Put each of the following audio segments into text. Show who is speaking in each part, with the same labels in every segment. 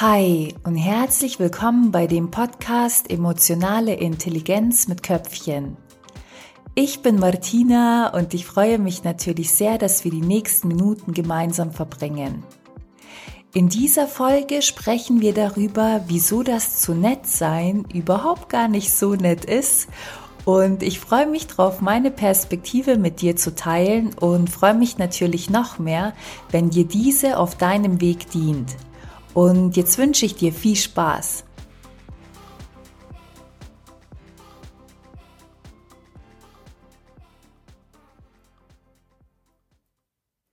Speaker 1: Hi und herzlich willkommen bei dem Podcast Emotionale Intelligenz mit Köpfchen. Ich bin Martina und ich freue mich natürlich sehr, dass wir die nächsten Minuten gemeinsam verbringen. In dieser Folge sprechen wir darüber, wieso das zu nett sein überhaupt gar nicht so nett ist und ich freue mich drauf, meine Perspektive mit dir zu teilen und freue mich natürlich noch mehr, wenn dir diese auf deinem Weg dient. Und jetzt wünsche ich dir viel Spaß.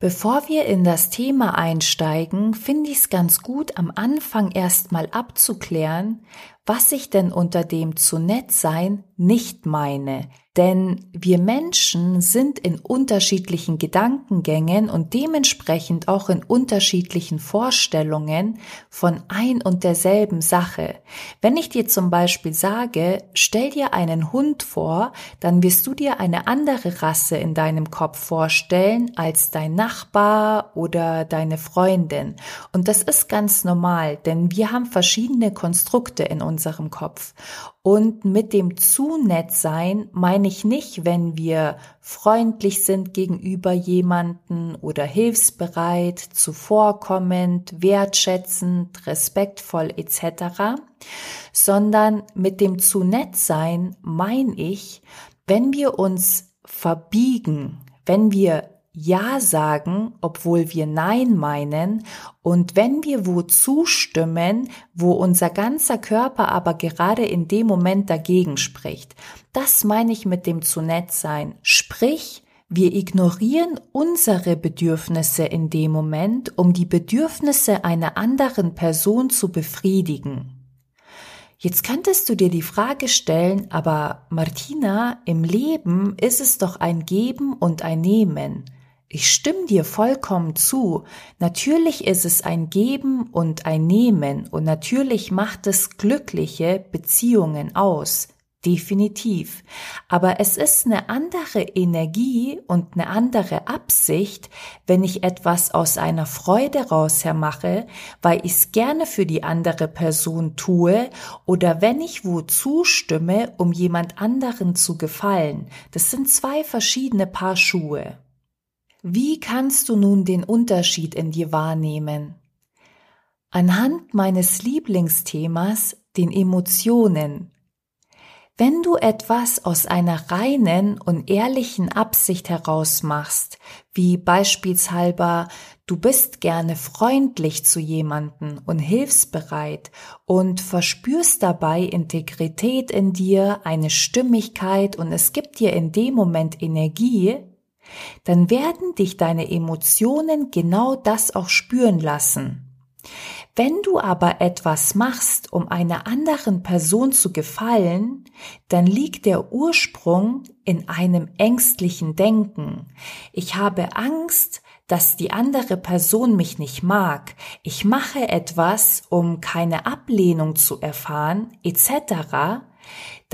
Speaker 1: Bevor wir in das Thema einsteigen, finde ich es ganz gut, am Anfang erstmal abzuklären, was ich denn unter dem zu nett sein nicht meine. Denn wir Menschen sind in unterschiedlichen Gedankengängen und dementsprechend auch in unterschiedlichen Vorstellungen von ein und derselben Sache. Wenn ich dir zum Beispiel sage, stell dir einen Hund vor, dann wirst du dir eine andere Rasse in deinem Kopf vorstellen als dein Nachbar oder deine Freundin. Und das ist ganz normal, denn wir haben verschiedene Konstrukte in unserem Kopf. Und mit dem zu nett sein meine ich nicht, wenn wir freundlich sind gegenüber jemanden oder hilfsbereit, zuvorkommend, wertschätzend, respektvoll etc., sondern mit dem zu nett sein meine ich, wenn wir uns verbiegen, wenn wir ja sagen, obwohl wir Nein meinen, und wenn wir wo zustimmen, wo unser ganzer Körper aber gerade in dem Moment dagegen spricht. Das meine ich mit dem zu nett sein. Sprich, wir ignorieren unsere Bedürfnisse in dem Moment, um die Bedürfnisse einer anderen Person zu befriedigen. Jetzt könntest du dir die Frage stellen, aber Martina, im Leben ist es doch ein Geben und ein Nehmen. Ich stimme dir vollkommen zu. Natürlich ist es ein Geben und ein Nehmen und natürlich macht es glückliche Beziehungen aus. Definitiv. Aber es ist eine andere Energie und eine andere Absicht, wenn ich etwas aus einer Freude raus mache, weil ich es gerne für die andere Person tue oder wenn ich wo zustimme, um jemand anderen zu gefallen. Das sind zwei verschiedene Paar Schuhe. Wie kannst du nun den Unterschied in dir wahrnehmen? Anhand meines Lieblingsthemas, den Emotionen. Wenn du etwas aus einer reinen und ehrlichen Absicht heraus machst, wie beispielshalber du bist gerne freundlich zu jemanden und hilfsbereit und verspürst dabei Integrität in dir, eine Stimmigkeit und es gibt dir in dem Moment Energie, dann werden dich deine Emotionen genau das auch spüren lassen. Wenn du aber etwas machst, um einer anderen Person zu gefallen, dann liegt der Ursprung in einem ängstlichen Denken. Ich habe Angst, dass die andere Person mich nicht mag. Ich mache etwas, um keine Ablehnung zu erfahren, etc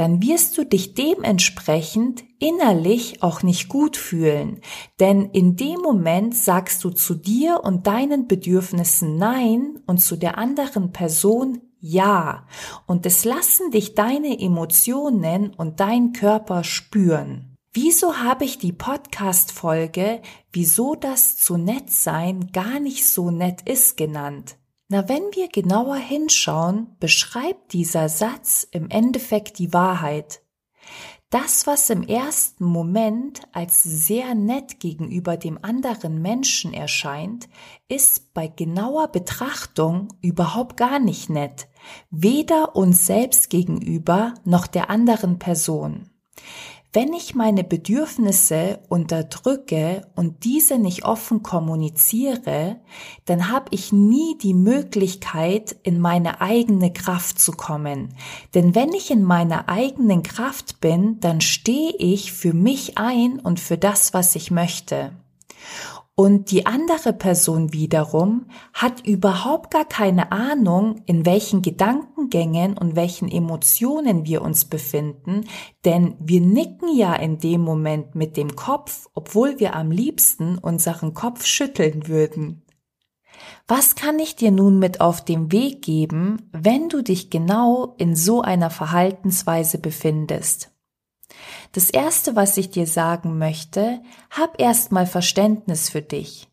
Speaker 1: dann wirst du dich dementsprechend innerlich auch nicht gut fühlen. Denn in dem Moment sagst du zu dir und deinen Bedürfnissen Nein und zu der anderen Person Ja. Und es lassen dich deine Emotionen und dein Körper spüren. Wieso habe ich die Podcast-Folge Wieso das zu nett sein gar nicht so nett ist genannt? Na, wenn wir genauer hinschauen, beschreibt dieser Satz im Endeffekt die Wahrheit. Das, was im ersten Moment als sehr nett gegenüber dem anderen Menschen erscheint, ist bei genauer Betrachtung überhaupt gar nicht nett, weder uns selbst gegenüber noch der anderen Person. Wenn ich meine Bedürfnisse unterdrücke und diese nicht offen kommuniziere, dann habe ich nie die Möglichkeit, in meine eigene Kraft zu kommen. Denn wenn ich in meiner eigenen Kraft bin, dann stehe ich für mich ein und für das, was ich möchte. Und die andere Person wiederum hat überhaupt gar keine Ahnung, in welchen Gedankengängen und welchen Emotionen wir uns befinden, denn wir nicken ja in dem Moment mit dem Kopf, obwohl wir am liebsten unseren Kopf schütteln würden. Was kann ich dir nun mit auf den Weg geben, wenn du dich genau in so einer Verhaltensweise befindest? Das erste, was ich dir sagen möchte, hab erstmal Verständnis für dich.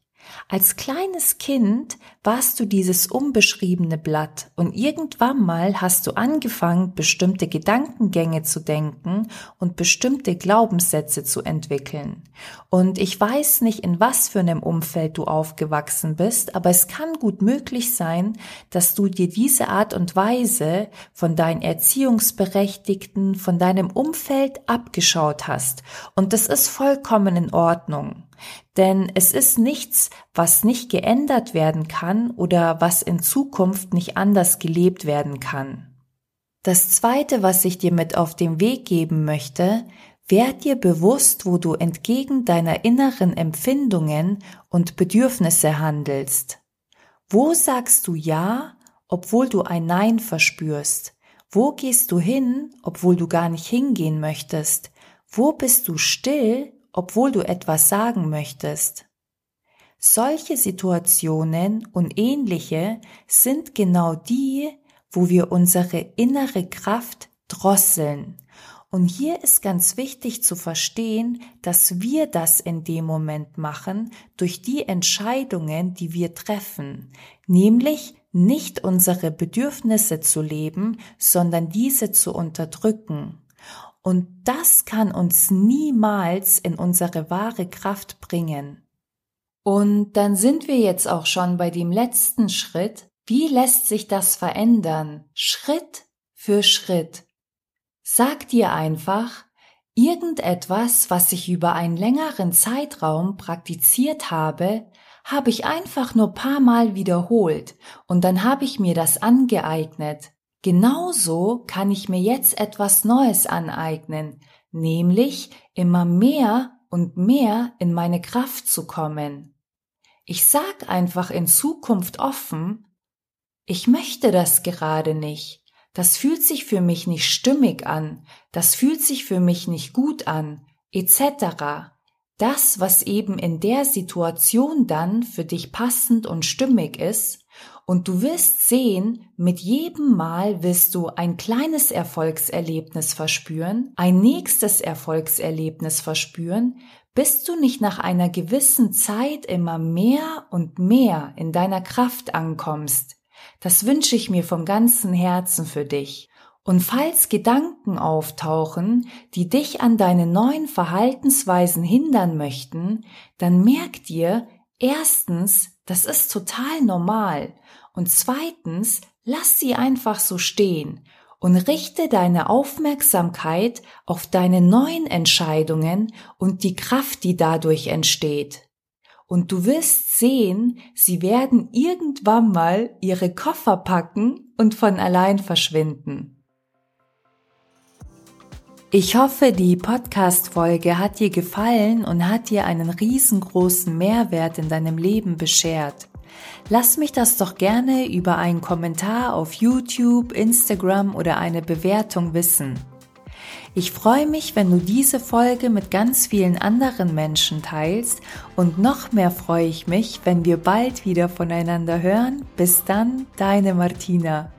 Speaker 1: Als kleines Kind warst du dieses unbeschriebene Blatt und irgendwann mal hast du angefangen, bestimmte Gedankengänge zu denken und bestimmte Glaubenssätze zu entwickeln. Und ich weiß nicht, in was für einem Umfeld du aufgewachsen bist, aber es kann gut möglich sein, dass du dir diese Art und Weise von deinen Erziehungsberechtigten, von deinem Umfeld abgeschaut hast. Und das ist vollkommen in Ordnung. Denn es ist nichts, was nicht geändert werden kann oder was in Zukunft nicht anders gelebt werden kann. Das Zweite, was ich dir mit auf den Weg geben möchte, werd dir bewusst, wo du entgegen deiner inneren Empfindungen und Bedürfnisse handelst. Wo sagst du Ja, obwohl du ein Nein verspürst? Wo gehst du hin, obwohl du gar nicht hingehen möchtest? Wo bist du still, obwohl du etwas sagen möchtest. Solche Situationen und ähnliche sind genau die, wo wir unsere innere Kraft drosseln. Und hier ist ganz wichtig zu verstehen, dass wir das in dem Moment machen durch die Entscheidungen, die wir treffen, nämlich nicht unsere Bedürfnisse zu leben, sondern diese zu unterdrücken. Und das kann uns niemals in unsere wahre Kraft bringen. Und dann sind wir jetzt auch schon bei dem letzten Schritt. Wie lässt sich das verändern? Schritt für Schritt. Sag dir einfach, irgendetwas, was ich über einen längeren Zeitraum praktiziert habe, habe ich einfach nur paar Mal wiederholt und dann habe ich mir das angeeignet. Genauso kann ich mir jetzt etwas Neues aneignen, nämlich immer mehr und mehr in meine Kraft zu kommen. Ich sag einfach in Zukunft offen, ich möchte das gerade nicht. Das fühlt sich für mich nicht stimmig an. Das fühlt sich für mich nicht gut an. Etc. Das, was eben in der Situation dann für dich passend und stimmig ist, und du wirst sehen, mit jedem Mal wirst du ein kleines Erfolgserlebnis verspüren, ein nächstes Erfolgserlebnis verspüren, bis du nicht nach einer gewissen Zeit immer mehr und mehr in deiner Kraft ankommst. Das wünsche ich mir vom ganzen Herzen für dich. Und falls Gedanken auftauchen, die dich an deine neuen Verhaltensweisen hindern möchten, dann merk dir, erstens, das ist total normal und zweitens, lass sie einfach so stehen und richte deine Aufmerksamkeit auf deine neuen Entscheidungen und die Kraft, die dadurch entsteht. Und du wirst sehen, sie werden irgendwann mal ihre Koffer packen und von allein verschwinden. Ich hoffe, die Podcast-Folge hat dir gefallen und hat dir einen riesengroßen Mehrwert in deinem Leben beschert. Lass mich das doch gerne über einen Kommentar auf YouTube, Instagram oder eine Bewertung wissen. Ich freue mich, wenn du diese Folge mit ganz vielen anderen Menschen teilst und noch mehr freue ich mich, wenn wir bald wieder voneinander hören. Bis dann, deine Martina.